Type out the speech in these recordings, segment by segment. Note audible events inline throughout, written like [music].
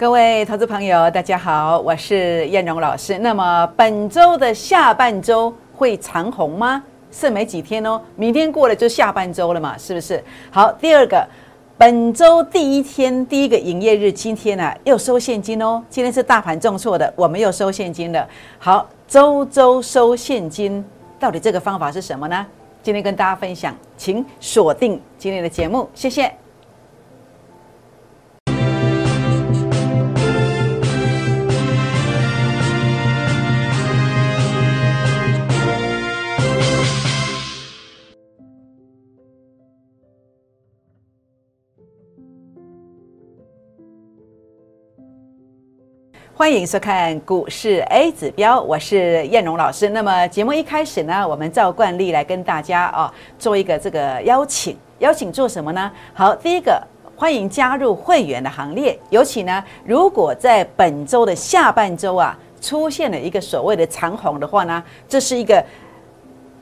各位投资朋友，大家好，我是燕荣老师。那么本周的下半周会长红吗？剩没几天哦，明天过了就下半周了嘛，是不是？好，第二个，本周第一天第一个营业日，今天呢又收现金哦。今天是大盘重挫的，我们又收现金了。好，周周收现金，到底这个方法是什么呢？今天跟大家分享，请锁定今天的节目，谢谢。欢迎收看股市 A 指标，我是燕荣老师。那么节目一开始呢，我们照惯例来跟大家啊做一个这个邀请，邀请做什么呢？好，第一个欢迎加入会员的行列。尤其呢，如果在本周的下半周啊出现了一个所谓的长红的话呢，这是一个。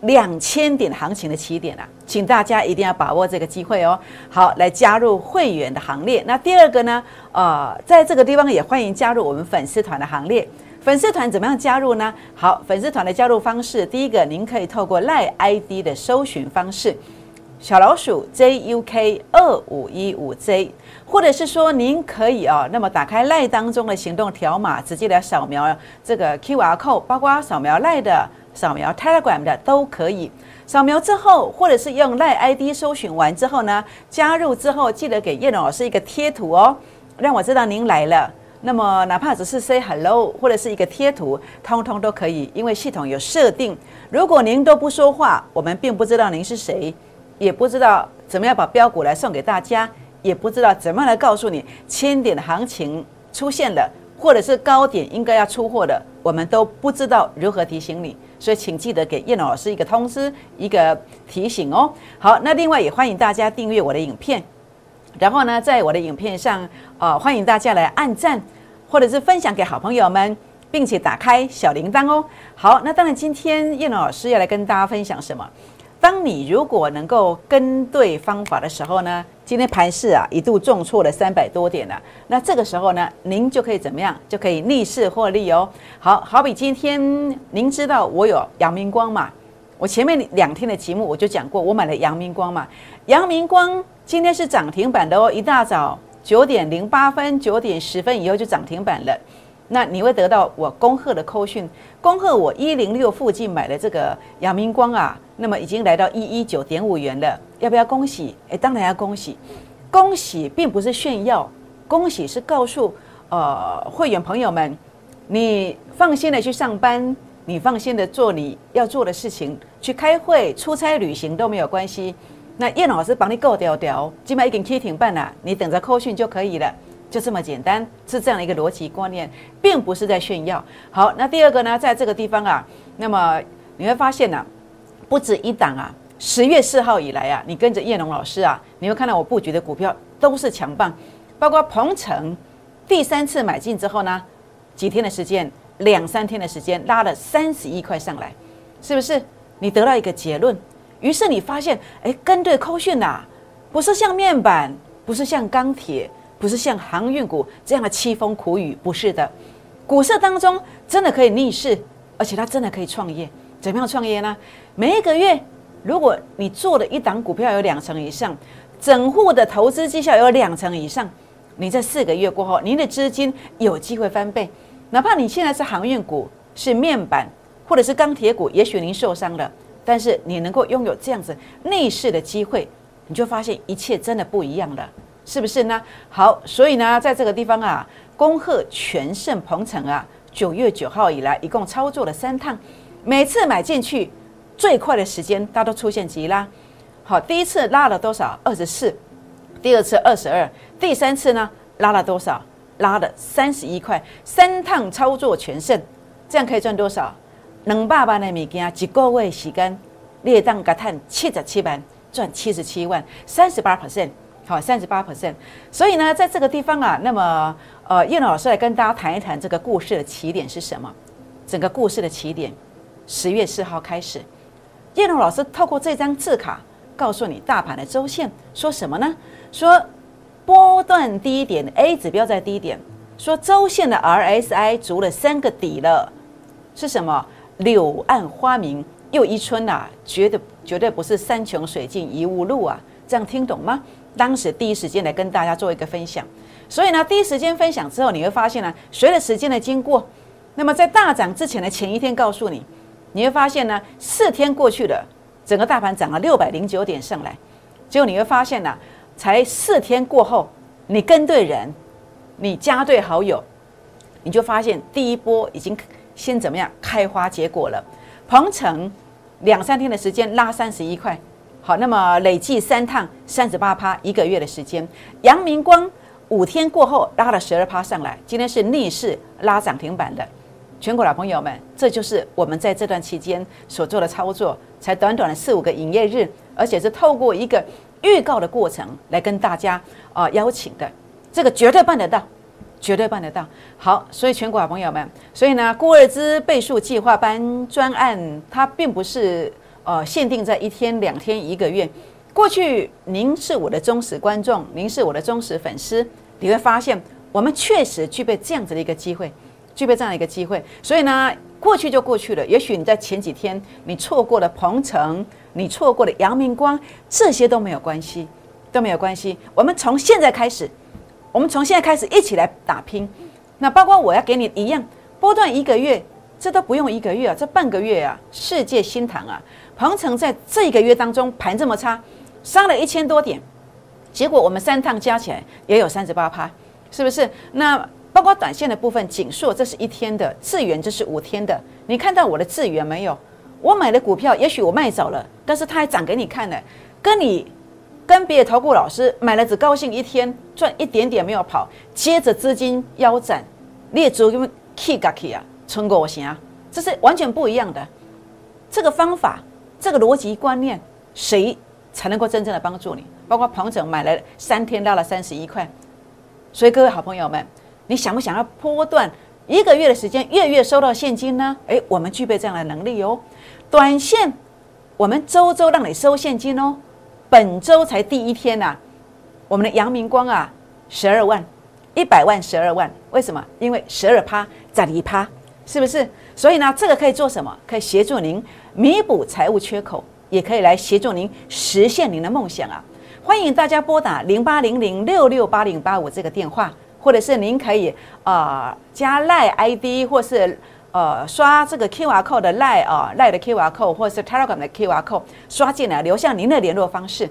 两千点行情的起点啊，请大家一定要把握这个机会哦。好，来加入会员的行列。那第二个呢？呃，在这个地方也欢迎加入我们粉丝团的行列。粉丝团怎么样加入呢？好，粉丝团的加入方式，第一个，您可以透过赖 ID 的搜寻方式，小老鼠 JUK 二五一五 J，或者是说您可以哦，那么打开赖当中的行动条码，直接来扫描这个 QR code，包括扫描赖的。扫描 Telegram 的都可以，扫描之后，或者是用赖 ID 搜寻完之后呢，加入之后记得给叶老师一个贴图哦，让我知道您来了。那么哪怕只是 say hello 或者是一个贴图，通通都可以，因为系统有设定。如果您都不说话，我们并不知道您是谁，也不知道怎么样把标股来送给大家，也不知道怎么样来告诉你千点的行情出现了，或者是高点应该要出货的，我们都不知道如何提醒你。所以，请记得给叶老师一个通知，一个提醒哦。好，那另外也欢迎大家订阅我的影片，然后呢，在我的影片上，呃，欢迎大家来按赞，或者是分享给好朋友们，并且打开小铃铛哦。好，那当然，今天叶老师要来跟大家分享什么？当你如果能够跟对方法的时候呢？今天盘市啊一度重挫了三百多点了，那这个时候呢，您就可以怎么样？就可以逆势获利哦。好好比今天您知道我有阳明光嘛？我前面两天的节目我就讲过，我买了阳明光嘛。阳明光今天是涨停板的哦，一大早九点零八分、九点十分以后就涨停板了。那你会得到我恭贺的扣讯，恭贺我一零六附近买的这个阳明光啊。那么已经来到一一九点五元了，要不要恭喜？哎，当然要恭喜！恭喜并不是炫耀，恭喜是告诉呃会员朋友们，你放心的去上班，你放心的做你要做的事情，去开会、出差、旅行都没有关系。那叶老师帮你够掉掉，今晚已经 K 停办了，你等着扣讯就可以了，就这么简单，是这样的一个逻辑观念，并不是在炫耀。好，那第二个呢，在这个地方啊，那么你会发现呢。不止一档啊！十月四号以来啊，你跟着叶龙老师啊，你会看到我布局的股票都是强棒，包括鹏程，第三次买进之后呢，几天的时间，两三天的时间拉了三十一块上来，是不是？你得到一个结论，于是你发现，哎，跟对扣讯呐，不是像面板，不是像钢铁，不是像航运股这样的凄风苦雨，不是的，股市当中真的可以逆势，而且它真的可以创业。怎么样创业呢？每一个月，如果你做的一档股票有两成以上，整户的投资绩效有两成以上，你在四个月过后，您的资金有机会翻倍。哪怕你现在是航运股、是面板或者是钢铁股，也许您受伤了，但是你能够拥有这样子逆势的机会，你就发现一切真的不一样了，是不是呢？好，所以呢，在这个地方啊，恭贺全盛鹏程啊，九月九号以来一共操作了三趟。每次买进去最快的时间，它都出现急拉。好，第一次拉了多少？二十四。第二次二十二。第三次呢？拉了多少？拉了三十一块。三趟操作全胜，这样可以赚多少？两百万的物件，一个月时间，列当个赚七十七万，赚七十七万，三十八 percent。好，三十八 percent。所以呢，在这个地方啊，那么呃，叶老师来跟大家谈一谈这个故事的起点是什么？整个故事的起点。十月四号开始，叶龙老师透过这张字卡告诉你大盘的周线，说什么呢？说波段低点 A 指标在低点，说周线的 RSI 足了三个底了，是什么？柳暗花明又一村呐，绝对绝对不是山穷水尽疑无路啊！这样听懂吗？当时第一时间来跟大家做一个分享，所以呢，第一时间分享之后，你会发现呢，随着时间的经过，那么在大涨之前的前一天告诉你，你会发现呢，四天过去了，整个大盘涨了六百零九点上来，结果你会发现呢，才四天过后，你跟对人，你加对好友，你就发现第一波已经先怎么样开花结果了，鹏程两三天的时间拉三十一块。好，那么累计三趟三十八趴，一个月的时间。阳明光五天过后拉了十二趴上来，今天是逆势拉涨停板的。全国老朋友们，这就是我们在这段期间所做的操作，才短短的四五个营业日，而且是透过一个预告的过程来跟大家啊邀请的，这个绝对办得到，绝对办得到。好，所以全国好朋友们，所以呢，郭二之倍数计划班专案，它并不是。呃，限定在一天、两天、一个月。过去您是我的忠实观众，您是我的忠实粉丝，你会发现我们确实具备这样子的一个机会，具备这样的一个机会。所以呢，过去就过去了。也许你在前几天你错过了鹏程，你错过了阳明光，这些都没有关系，都没有关系。我们从现在开始，我们从现在开始一起来打拼。那包括我要给你一样波段一个月，这都不用一个月啊，这半个月啊，世界新塘啊。鹏程在这一个月当中盘这么差，杀了一千多点，结果我们三趟加起来也有三十八趴，是不是？那包括短线的部分，锦硕这是一天的，智源这是五天的。你看到我的智源没有？我买的股票也许我卖走了，但是它还涨给你看呢。跟你跟别的投顾老师买了只高兴一天赚一点点没有跑，接着资金腰斩，列足因为 K 嘎 K 啊，冲过我行啊，这是完全不一样的这个方法。这个逻辑观念，谁才能够真正的帮助你？包括鹏程买了三天拉了三十一块，所以各位好朋友们，你想不想要波段一个月的时间，月月收到现金呢？诶，我们具备这样的能力哦。短线我们周周让你收现金哦。本周才第一天呐，我们的阳明光啊，十二万，一百万十二万，为什么？因为十二趴在一趴，是不是？所以呢，这个可以做什么？可以协助您。弥补财务缺口，也可以来协助您实现您的梦想啊！欢迎大家拨打零八零零六六八零八五这个电话，或者是您可以啊加赖 ID，或是呃刷这个 QR code 的赖啊赖的 QR code，或者是 Telegram 的 QR code 刷进来，留下您的联络方式，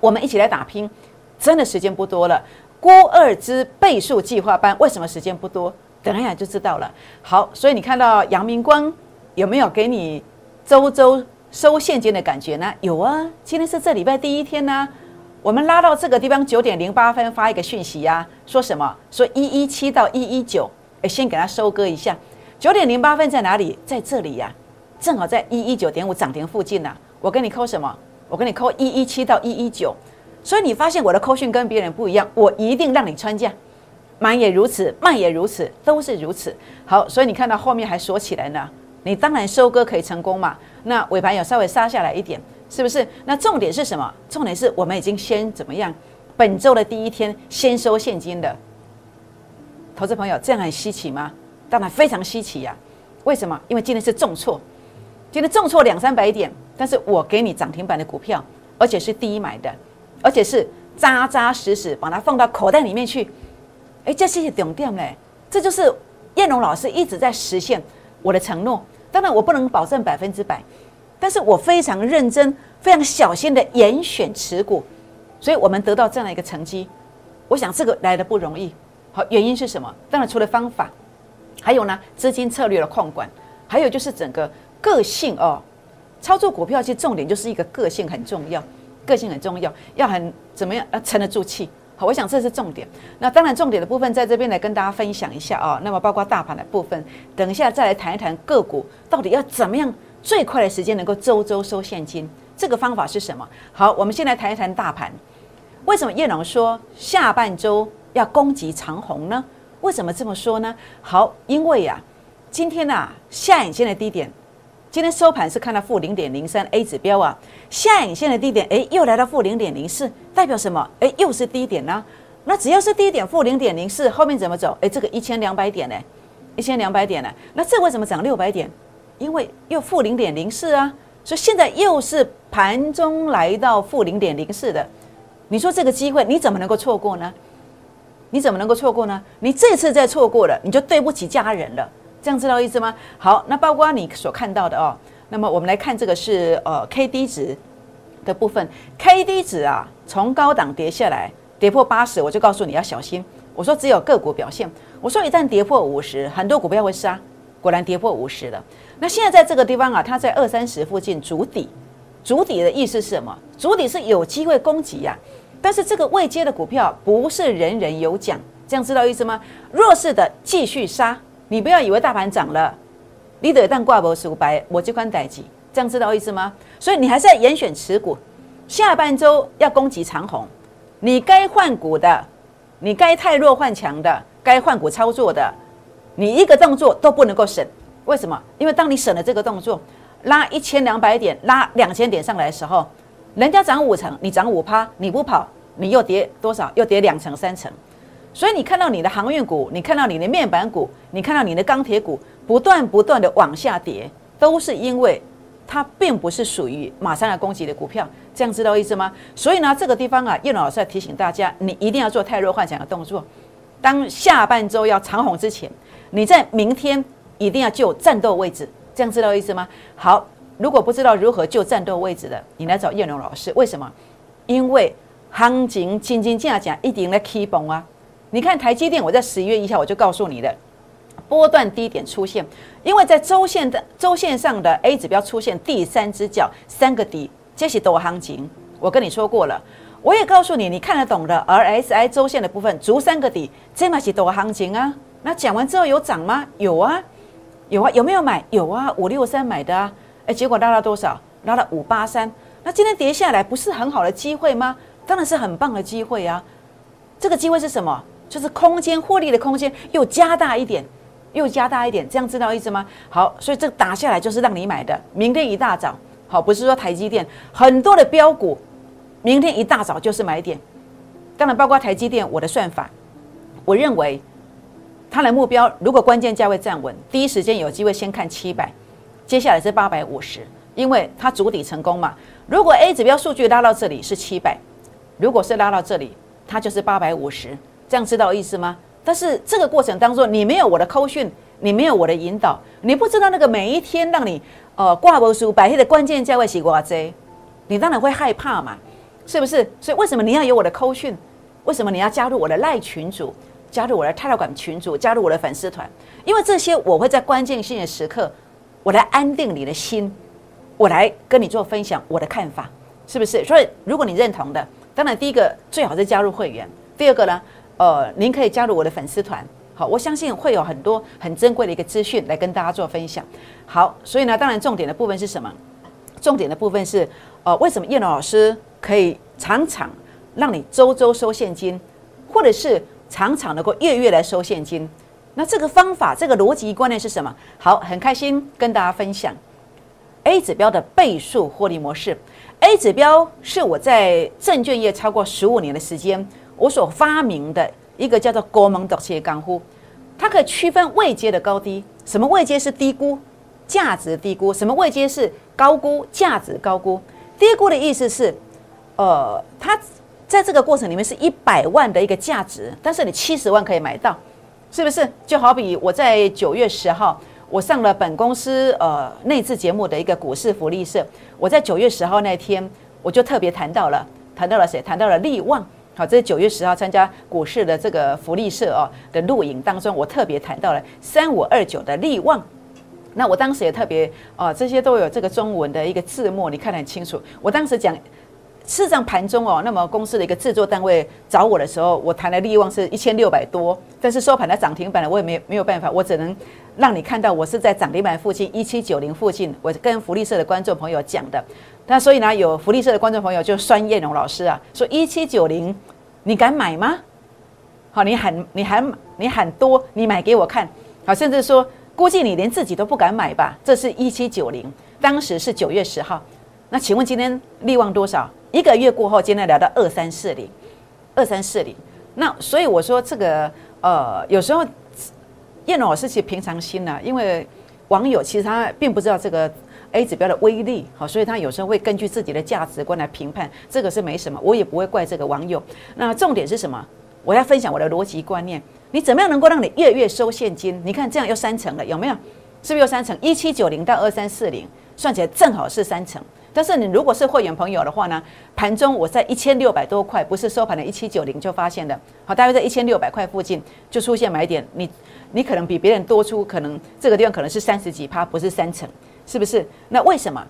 我们一起来打拼。真的时间不多了，郭二之倍数计划班为什么时间不多？等一下就知道了。好，所以你看到杨明光有没有给你？周周收现金的感觉呢？有啊，今天是这礼拜第一天呢。我们拉到这个地方九点零八分发一个讯息呀，说什么？说一一七到一一九，哎，先给它收割一下。九点零八分在哪里？在这里呀，正好在一一九点五涨停附近呢。我跟你扣什么？我跟你扣一一七到一一九。所以你发现我的扣讯跟别人不一样，我一定让你穿价，买也如此，卖也如此，都是如此。好，所以你看到后面还锁起来呢。你当然收割可以成功嘛？那尾盘有稍微杀下来一点，是不是？那重点是什么？重点是我们已经先怎么样？本周的第一天先收现金的投资朋友，这样很稀奇吗？当然非常稀奇呀！为什么？因为今天是重挫，今天重挫两三百点，但是我给你涨停板的股票，而且是第一买的，而且是扎扎实实把它放到口袋里面去。哎，这是重点嘞！这就是燕龙老师一直在实现我的承诺。当然，我不能保证百分之百，但是我非常认真、非常小心的严选持股，所以我们得到这样的一个成绩。我想这个来的不容易。好，原因是什么？当然除了方法，还有呢资金策略的控管，还有就是整个个性哦。操作股票其实重点就是一个个性很重要，个性很重要，要很怎么样要沉得住气。好，我想这是重点。那当然，重点的部分在这边来跟大家分享一下啊。那么包括大盘的部分，等一下再来谈一谈个股到底要怎么样最快的时间能够周周收现金，这个方法是什么？好，我们先来谈一谈大盘。为什么叶龙说下半周要攻击长虹呢？为什么这么说呢？好，因为呀，今天呐下影线的低点。今天收盘是看到负零点零三 A 指标啊，下影线的低点，哎，又来到负零点零四，代表什么？哎，又是低点呢？那只要是低点负零点零四，后面怎么走？哎，这个一千两百点呢？一千两百点呢？那这为什么涨六百点？因为又负零点零四啊，所以现在又是盘中来到负零点零四的，你说这个机会你怎么能够错过呢？你怎么能够错过呢？你这次再错过了，你就对不起家人了。这样知道意思吗？好，那包括你所看到的哦。那么我们来看这个是呃 K D 值的部分，K D 值啊从高档跌下来，跌破八十，我就告诉你要小心。我说只有个股表现，我说一旦跌破五十，很多股票会杀。果然跌破五十了。那现在在这个地方啊，它在二三十附近筑底，筑底的意思是什么？筑底是有机会攻击呀。但是这个未接的股票不是人人有奖，这样知道意思吗？弱势的继续杀，你不要以为大盘涨了，你得当挂脖数白，我这款代级，这样知道意思吗？所以你还是要严选持股，下半周要攻击长虹，你该换股的，你该太弱换强的，该换股操作的，你一个动作都不能够省，为什么？因为当你省了这个动作，拉一千两百点，拉两千点上来的时候。人家涨五成，你涨五趴，你不跑，你又跌多少？又跌两成、三成。所以你看到你的航运股，你看到你的面板股，你看到你的钢铁股不断不断的往下跌，都是因为它并不是属于马上要攻击的股票。这样知道意思吗？所以呢，这个地方啊，叶老师要提醒大家，你一定要做太弱幻想的动作。当下半周要长红之前，你在明天一定要就战斗位置。这样知道意思吗？好。如果不知道如何就战斗位置的，你来找叶龙老师。为什么？因为行情轻轻价价一定来 keep 崩啊！你看台积电，我在十一月一号我就告诉你的，波段低点出现，因为在周线的周线上的 A 指标出现第三只脚，三个底，这是多行情。我跟你说过了，我也告诉你，你看得懂的 RSI 周线的部分，足三个底，这嘛是多行情啊！那讲完之后有涨吗？有啊，有啊，有没有买？有啊，五六三买的啊。哎，结果拉到多少？拉到五八三。那今天跌下来，不是很好的机会吗？当然是很棒的机会啊！这个机会是什么？就是空间获利的空间又加大一点，又加大一点，这样知道意思吗？好，所以这打下来就是让你买的。明天一大早，好，不是说台积电很多的标股，明天一大早就是买点。当然，包括台积电，我的算法，我认为它的目标，如果关键价位站稳，第一时间有机会先看七百。接下来是八百五十，因为它主底成功嘛。如果 A 指标数据拉到这里是七百，如果是拉到这里，它就是八百五十，这样知道意思吗？但是这个过程当中，你没有我的扣讯，你没有我的引导，你不知道那个每一天让你呃挂不输百黑的关键价位是多少，你当然会害怕嘛，是不是？所以为什么你要有我的扣讯？为什么你要加入我的赖群组，加入我的泰勒管群组，加入我的粉丝团？因为这些我会在关键性的时刻。我来安定你的心，我来跟你做分享我的看法，是不是？所以如果你认同的，当然第一个最好是加入会员，第二个呢，呃，您可以加入我的粉丝团，好，我相信会有很多很珍贵的一个资讯来跟大家做分享。好，所以呢，当然重点的部分是什么？重点的部分是，呃，为什么叶老师可以常常让你周周收现金，或者是常常能够月月来收现金？那这个方法，这个逻辑观念是什么？好，很开心跟大家分享 A 指标的倍数获利模式。A 指标是我在证券业超过十五年的时间，我所发明的一个叫做“国门导切干呼”，它可以区分位阶的高低。什么位阶是低估价值低估？什么位阶是高估价值高估？低估的意思是，呃，它在这个过程里面是一百万的一个价值，但是你七十万可以买到。是不是就好比我在九月十号，我上了本公司呃内置节目的一个股市福利社。我在九月十号那天，我就特别谈到了，谈到了谁？谈到了利旺。好，这是九月十号参加股市的这个福利社哦的录影当中，我特别谈到了三五二九的利旺。那我当时也特别啊，这些都有这个中文的一个字幕，你看得很清楚。我当时讲。事实上，盘中哦，那么公司的一个制作单位找我的时候，我谈的利旺是一千六百多，但是收盘的涨停板了，我也没没有办法，我只能让你看到我是在涨停板附近一七九零附近，我跟福利社的观众朋友讲的。那所以呢，有福利社的观众朋友就酸燕龙老师啊，说一七九零，你敢买吗？好，你喊你喊你喊多，你买给我看。好，甚至说估计你连自己都不敢买吧。这是一七九零，当时是九月十号。那请问今天利旺多少？一个月过后，今天聊到二三四零，二三四零。那所以我说这个呃，有时候叶老师其实平常心呢，因为网友其实他并不知道这个 A 指标的威力，好，所以他有时候会根据自己的价值观来评判，这个是没什么，我也不会怪这个网友。那重点是什么？我要分享我的逻辑观念，你怎么样能够让你月月收现金？你看这样又三成了，有没有？是不是又三成？一七九零到二三四零，算起来正好是三成。但是你如果是会员朋友的话呢，盘中我在一千六百多块，不是收盘的一七九零就发现的，好，大约在一千六百块附近就出现买点，你你可能比别人多出，可能这个地方可能是三十几趴，不是三成，是不是？那为什么？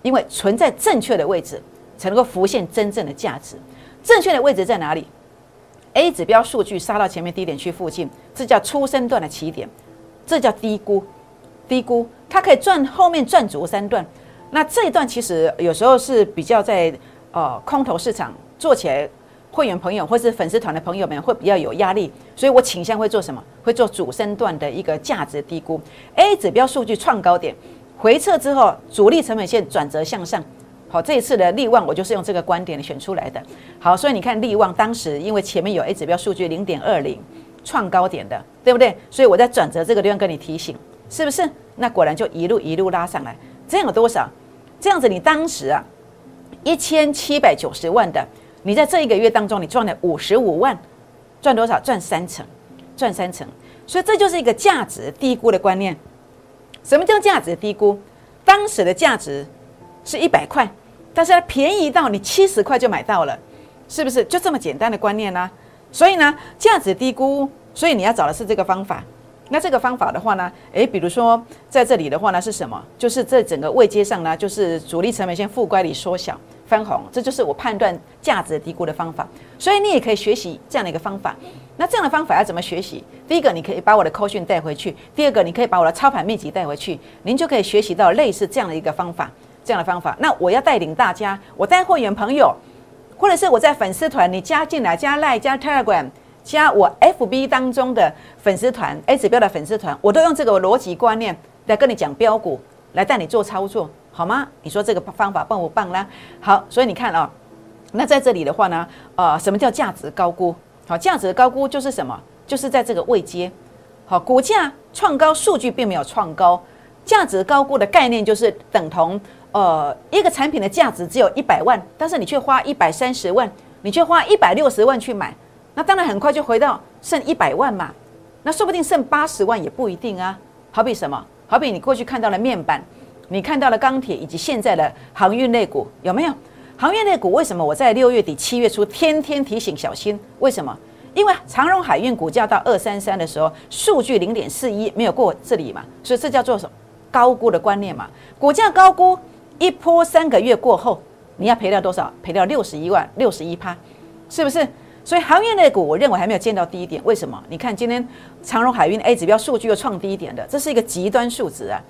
因为存在正确的位置，才能够浮现真正的价值。正确的位置在哪里？A 指标数据杀到前面低点区附近，这叫初升段的起点，这叫低估，低估它可以赚后面赚足三段。那这一段其实有时候是比较在呃空头市场做起来，会员朋友或是粉丝团的朋友们会比较有压力，所以我倾向会做什么？会做主升段的一个价值低估。A 指标数据创高点回撤之后，主力成本线转折向上。好，这一次的利旺我就是用这个观点选出来的。好，所以你看利旺当时因为前面有 A 指标数据零点二零创高点的，对不对？所以我在转折这个地方跟你提醒，是不是？那果然就一路一路拉上来，这样有多少？这样子你当时啊一千七百九十万的，你在这一个月当中你赚了五十五万，赚多少？赚三成，赚三成。所以这就是一个价值低估的观念。什么叫价值低估？当时的价值是一百块。但是它便宜到你七十块就买到了，是不是就这么简单的观念呢？所以呢，价值低估，所以你要找的是这个方法。那这个方法的话呢，诶，比如说在这里的话呢是什么？就是这整个位阶上呢，就是主力成本线负乖离缩小分红，这就是我判断价值低估的方法。所以你也可以学习这样的一个方法。那这样的方法要怎么学习？第一个，你可以把我的扣讯带回去；第二个，你可以把我的操盘秘籍带回去，您就可以学习到类似这样的一个方法。这样的方法，那我要带领大家，我带会员朋友，或者是我在粉丝团，你加进来，加那加 Telegram，加我 FB 当中的粉丝团 A 指标的粉丝团，我都用这个逻辑观念来跟你讲标股，来带你做操作，好吗？你说这个方法棒不棒呢？好，所以你看啊，那在这里的话呢，呃，什么叫价值高估？好，价值高估就是什么？就是在这个位阶，好，股价创高，数据并没有创高，价值高估的概念就是等同。呃，一个产品的价值只有一百万，但是你却花一百三十万，你却花一百六十万去买，那当然很快就回到剩一百万嘛。那说不定剩八十万也不一定啊。好比什么？好比你过去看到了面板，你看到了钢铁，以及现在的航运类股，有没有？航运类股为什么我在六月底七月初天天提醒小心？为什么？因为长荣海运股价到二三三的时候，数据零点四一没有过这里嘛，所以这叫做什么？高估的观念嘛，股价高估。一波三个月过后，你要赔掉多少？赔掉六十一万，六十一趴，是不是？所以行业类股，我认为还没有见到低点。为什么？你看今天长荣海运 A 指标数据又创低点的，这是一个极端数值啊，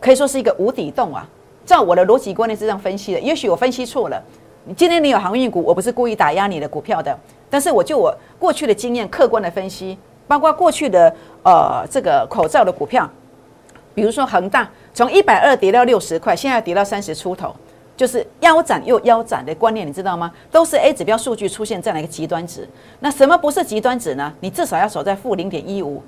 可以说是一个无底洞啊。照我的逻辑观念是这样分析的，也许我分析错了。今天你有航运股，我不是故意打压你的股票的，但是我就我过去的经验，客观的分析，包括过去的呃这个口罩的股票，比如说恒大。从一百二跌到六十块，现在跌到三十出头，就是腰斩又腰斩的观念，你知道吗？都是 A 指标数据出现这样的一个极端值。那什么不是极端值呢？你至少要守在负零点一五，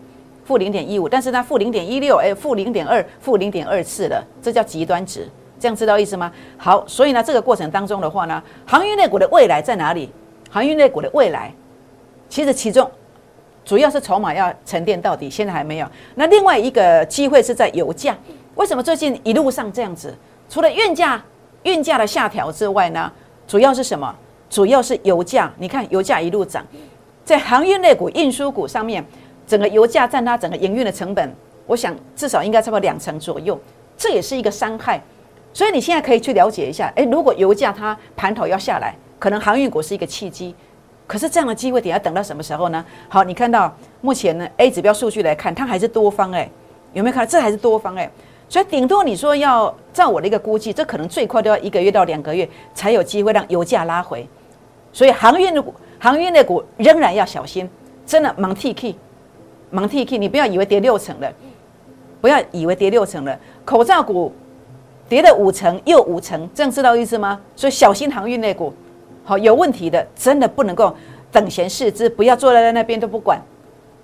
负零点一五，但是它负零点一六，哎，负零点二，负零点二次了，这叫极端值。这样知道意思吗？好，所以呢，这个过程当中的话呢，航运类股的未来在哪里？航运类股的未来，其实其中主要是筹码要沉淀到底，现在还没有。那另外一个机会是在油价。为什么最近一路上这样子？除了运价运价的下调之外呢？主要是什么？主要是油价。你看油价一路涨，在航运类股、运输股上面，整个油价占它整个营运的成本，我想至少应该差不多两成左右。这也是一个伤害。所以你现在可以去了解一下，诶，如果油价它盘头要下来，可能航运股是一个契机。可是这样的机会点要等到什么时候呢？好，你看到目前呢 A 指标数据来看，它还是多方诶，有没有看到？这还是多方诶。所以顶多你说要照我的一个估计，这可能最快都要一个月到两个月才有机会让油价拉回。所以航运的股、航运的股仍然要小心，真的忙 T K，忙 T K，你不要以为跌六成了，不要以为跌六成了，口罩股跌了五成又五成，这样知道意思吗？所以小心航运类股，好有问题的，真的不能够等闲视之，不要坐在那边都不管。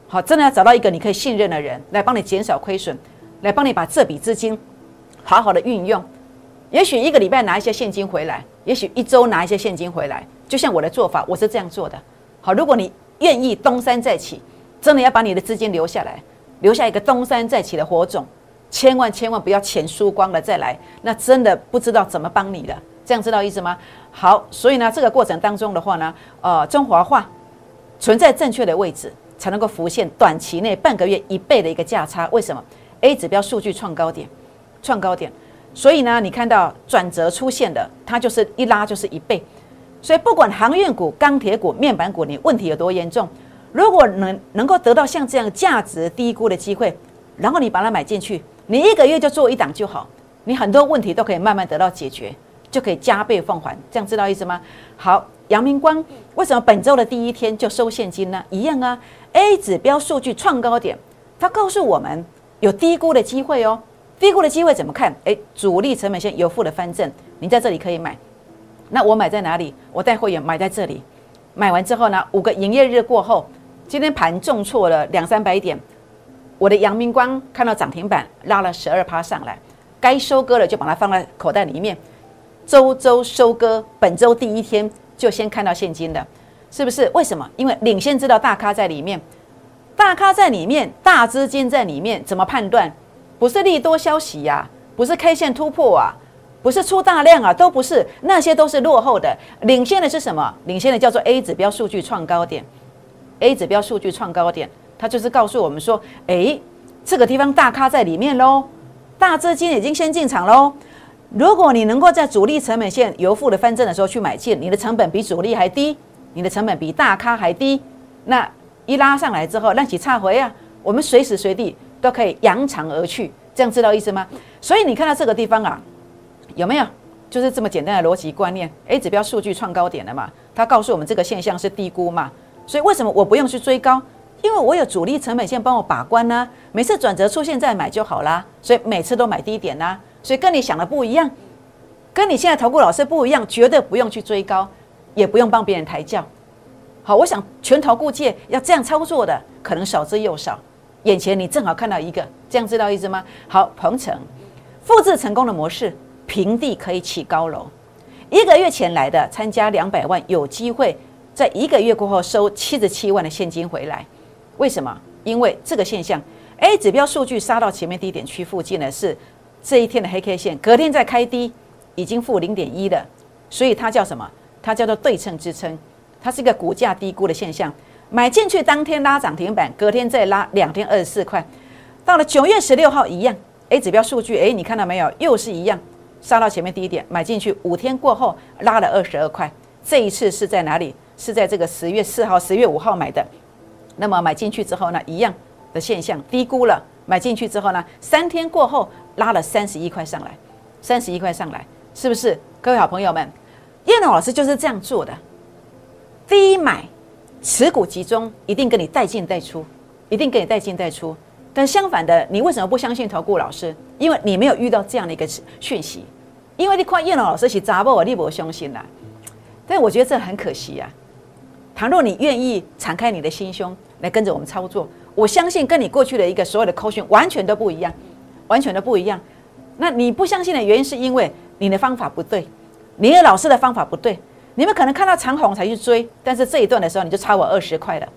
好，真的要找到一个你可以信任的人来帮你减少亏损，来帮你把这笔资金好好的运用。也许一个礼拜拿一些现金回来，也许一周拿一些现金回来。就像我的做法，我是这样做的。好，如果你愿意东山再起，真的要把你的资金留下来，留下一个东山再起的火种，千万千万不要钱输光了再来，那真的不知道怎么帮你了。这样知道意思吗？好，所以呢，这个过程当中的话呢，呃，中华化存在正确的位置。才能够浮现短期内半个月一倍的一个价差。为什么？A 指标数据创高点，创高点。所以呢，你看到转折出现的，它就是一拉就是一倍。所以不管航运股、钢铁股、面板股，你问题有多严重，如果能能够得到像这样价值低估的机会，然后你把它买进去，你一个月就做一档就好，你很多问题都可以慢慢得到解决，就可以加倍奉还。这样知道意思吗？好，阳明光为什么本周的第一天就收现金呢？一样啊。A 指标数据创高点，它告诉我们有低估的机会哦。低估的机会怎么看？诶，主力成本线有负的翻正，你在这里可以买。那我买在哪里？我带会员买在这里。买完之后呢，五个营业日过后，今天盘重挫了两三百点，我的阳明光看到涨停板拉了十二趴上来，该收割的就把它放在口袋里面，周周收割。本周第一天就先看到现金的。是不是？为什么？因为领先知道大咖在里面，大咖在里面，大资金在里面，怎么判断？不是利多消息呀，不是 K 线突破啊，不是出大量啊，都不是，那些都是落后的。领先的是什么？领先的叫做 A 指标数据创高点，A 指标数据创高点，它就是告诉我们说，诶，这个地方大咖在里面喽，大资金已经先进场喽。如果你能够在主力成本线由负的翻正的时候去买进，你的成本比主力还低。你的成本比大咖还低，那一拉上来之后，那起差回啊，我们随时随地都可以扬长而去，这样知道意思吗？所以你看到这个地方啊，有没有？就是这么简单的逻辑观念。A 指标数据创高点了嘛？它告诉我们这个现象是低估嘛？所以为什么我不用去追高？因为我有主力成本线帮我把关呢。每次转折出现再买就好啦。所以每次都买低点啦。所以跟你想的不一样，跟你现在投顾老师不一样，绝对不用去追高。也不用帮别人抬轿，好，我想全投顾界要这样操作的可能少之又少。眼前你正好看到一个，这样知道意思吗？好，鹏程复制成功的模式，平地可以起高楼。一个月前来的参加两百万，有机会在一个月过后收七十七万的现金回来。为什么？因为这个现象，A 指标数据杀到前面低点区附近呢，是这一天的黑 K 线，隔天再开低，已经负零点一了，所以它叫什么？它叫做对称支撑，它是一个股价低估的现象。买进去当天拉涨停板，隔天再拉两天二十四块。到了九月十六号一样，A 指标数据，哎，你看到没有？又是一样，杀到前面低点，买进去五天过后拉了二十二块。这一次是在哪里？是在这个十月四号、十月五号买的。那么买进去之后呢，一样的现象，低估了。买进去之后呢，三天过后拉了三十一块上来，三十一块上来，是不是？各位好朋友们。叶龙老师就是这样做的，低买，持股集中，一定跟你带进带出，一定跟你带进带出。但相反的，你为什么不相信投顾老师？因为你没有遇到这样的一个讯息，因为你看叶老师是砸爆我，你不相信啦。但我觉得这很可惜呀。倘若你愿意敞开你的心胸来跟着我们操作，我相信跟你过去的一个所有的口讯完全都不一样，完全都不一样。那你不相信的原因是因为你的方法不对。你的老师的方法不对，你们可能看到长虹才去追，但是这一段的时候你就差我二十块了。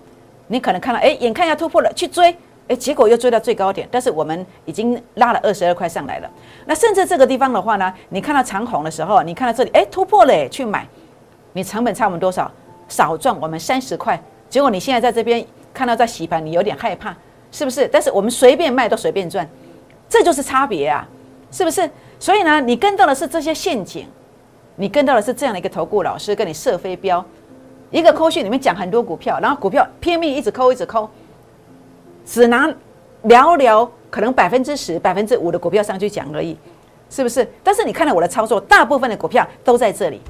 你可能看到，哎，眼看要突破了，去追，哎，结果又追到最高点，但是我们已经拉了二十二块上来了。那甚至这个地方的话呢，你看到长虹的时候，你看到这里，哎，突破了，去买，你成本差我们多少？少赚我们三十块。结果你现在在这边看到在洗盘，你有点害怕，是不是？但是我们随便卖都随便赚，这就是差别啊，是不是？所以呢，你跟到的是这些陷阱。你跟到的是这样的一个投顾老师，跟你设飞镖，一个扣讯里面讲很多股票，然后股票拼命一直扣，一直扣，只拿寥寥可能百分之十、百分之五的股票上去讲而已，是不是？但是你看到我的操作，大部分的股票都在这里，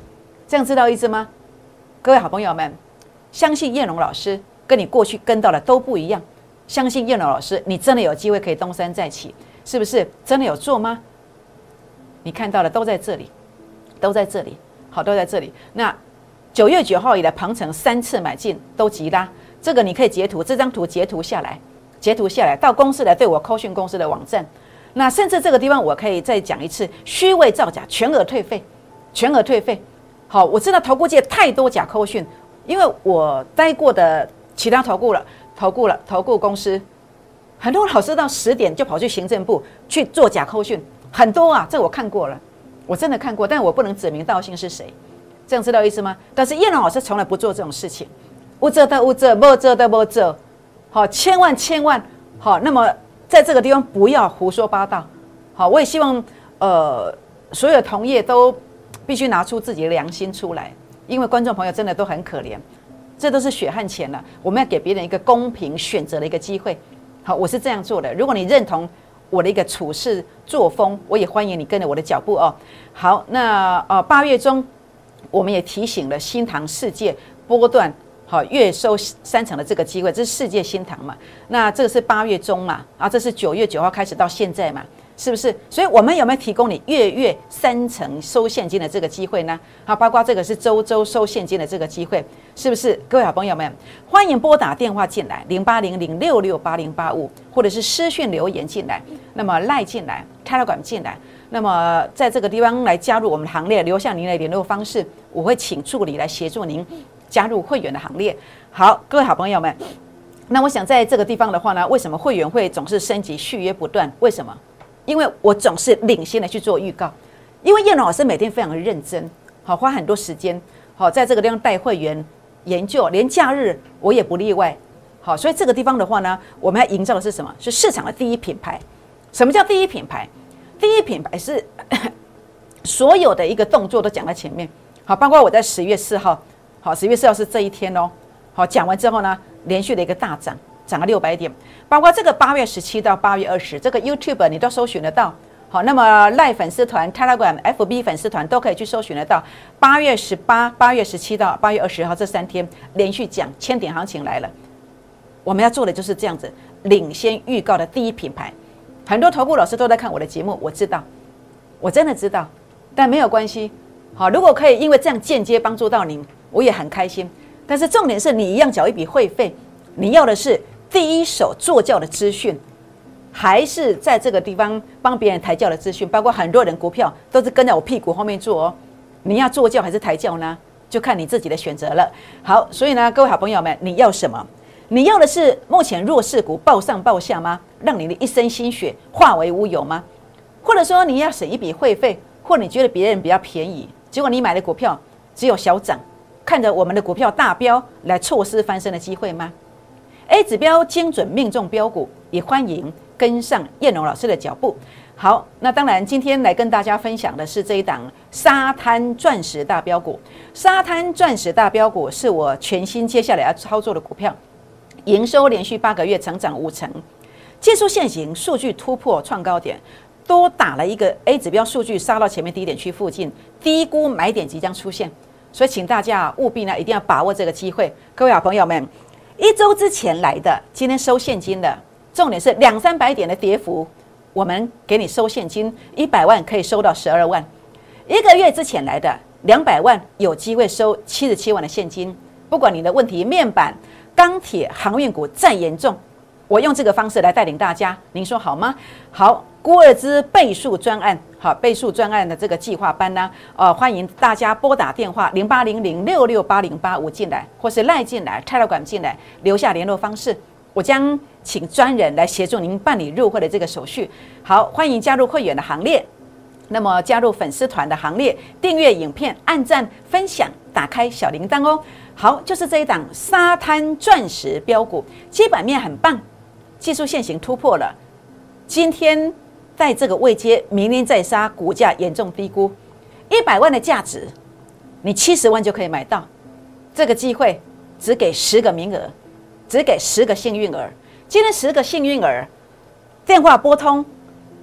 这样知道意思吗？各位好朋友们，相信燕龙老师跟你过去跟到的都不一样，相信燕龙老师，你真的有机会可以东山再起，是不是？真的有做吗？你看到的都在这里。都在这里，好，都在这里。那九月九号以来，鹏程三次买进都急拉，这个你可以截图，这张图截图下来，截图下来到公司来对我扣讯公司的网站。那甚至这个地方我可以再讲一次，虚伪造假，全额退费，全额退费。好，我知道投顾界太多假扣讯，因为我待过的其他投顾了，投顾了，投顾公司，很多老师到十点就跑去行政部去做假扣讯，很多啊，这我看过了，我真的看过，但我不能指名道姓是谁，这样知道意思吗？但是叶龙老师从来不做这种事情，无遮的无遮，无遮的无遮，好，千万千万好，那么在这个地方不要胡说八道，好，我也希望呃所有同业都。必须拿出自己的良心出来，因为观众朋友真的都很可怜，这都是血汗钱了。我们要给别人一个公平选择的一个机会。好，我是这样做的。如果你认同我的一个处事作风，我也欢迎你跟着我的脚步哦。好，那呃八月中，我们也提醒了新塘世界波段好月收三成的这个机会，这是世界新塘嘛？那这个是八月中嘛？啊，这是九月九号开始到现在嘛？是不是？所以我们有没有提供你月月三成收现金的这个机会呢？好，包括这个是周周收现金的这个机会，是不是？各位好朋友们，欢迎拨打电话进来，零八零零六六八零八五，或者是私讯留言进来，那么赖进来，开了馆进来，那么在这个地方来加入我们的行列，留下您的联络方式，我会请助理来协助您加入会员的行列。好，各位好朋友们，那我想在这个地方的话呢，为什么会员会总是升级续约不断？为什么？因为我总是领先的去做预告，因为叶龙老师每天非常的认真，好花很多时间，好在这个地方带会员研究，连假日我也不例外，好，所以这个地方的话呢，我们要营造的是什么？是市场的第一品牌。什么叫第一品牌？第一品牌是 [coughs] 所有的一个动作都讲在前面，好，包括我在十月四号，好，十月四号是这一天哦，好，讲完之后呢，连续的一个大涨。涨了六百点，包括这个八月十七到八月二十，这个 YouTube 你都搜寻得到。好，那么赖粉丝团、Telegram、FB 粉丝团都可以去搜寻得到。八月十八、八月十七到八月二十号这三天连续讲千点行情来了。我们要做的就是这样子，领先预告的第一品牌。很多投顾老师都在看我的节目，我知道，我真的知道，但没有关系。好，如果可以因为这样间接帮助到您，我也很开心。但是重点是你一样缴一笔会费，你要的是。第一手做教的资讯，还是在这个地方帮别人抬轿的资讯，包括很多人股票都是跟在我屁股后面做哦。你要做教还是抬轿呢？就看你自己的选择了。好，所以呢，各位好朋友们，你要什么？你要的是目前弱势股报上报下吗？让你的一身心血化为乌有吗？或者说你要省一笔会费，或你觉得别人比较便宜，结果你买的股票只有小涨，看着我们的股票大飙来错失翻身的机会吗？A 指标精准命中标股，也欢迎跟上燕龙老师的脚步。好，那当然今天来跟大家分享的是这一档沙滩钻石大标股。沙滩钻石大标股是我全新接下来要操作的股票，营收连续八个月成长五成，技术线型数据突破创高点，多打了一个 A 指标数据杀到前面低点区附近，低估买点即将出现，所以请大家务必呢一定要把握这个机会，各位好朋友们。一周之前来的，今天收现金的，重点是两三百点的跌幅，我们给你收现金，一百万可以收到十二万。一个月之前来的两百万，有机会收七十七万的现金。不管你的问题，面板、钢铁、航运股再严重，我用这个方式来带领大家，您说好吗？好。孤二之倍数专案，好倍数专案的这个计划班呢，呃，欢迎大家拨打电话零八零零六六八零八五进来，或是赖进来、Telegram 进来，留下联络方式，我将请专人来协助您办理入会的这个手续。好，欢迎加入会员的行列，那么加入粉丝团的行列，订阅影片、按赞、分享、打开小铃铛哦。好，就是这一档沙滩钻石标股，基本面很棒，技术线型突破了，今天。在这个位阶，明年再杀，股价严重低估，一百万的价值，你七十万就可以买到。这个机会只给十个名额，只给十个幸运儿。今天十个幸运儿，电话拨通，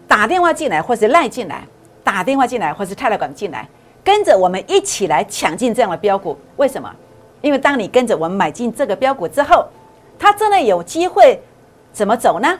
打电话进来或是赖进来，打电话进来或是泰来管进来，跟着我们一起来抢进这样的标股。为什么？因为当你跟着我们买进这个标股之后，它真的有机会怎么走呢？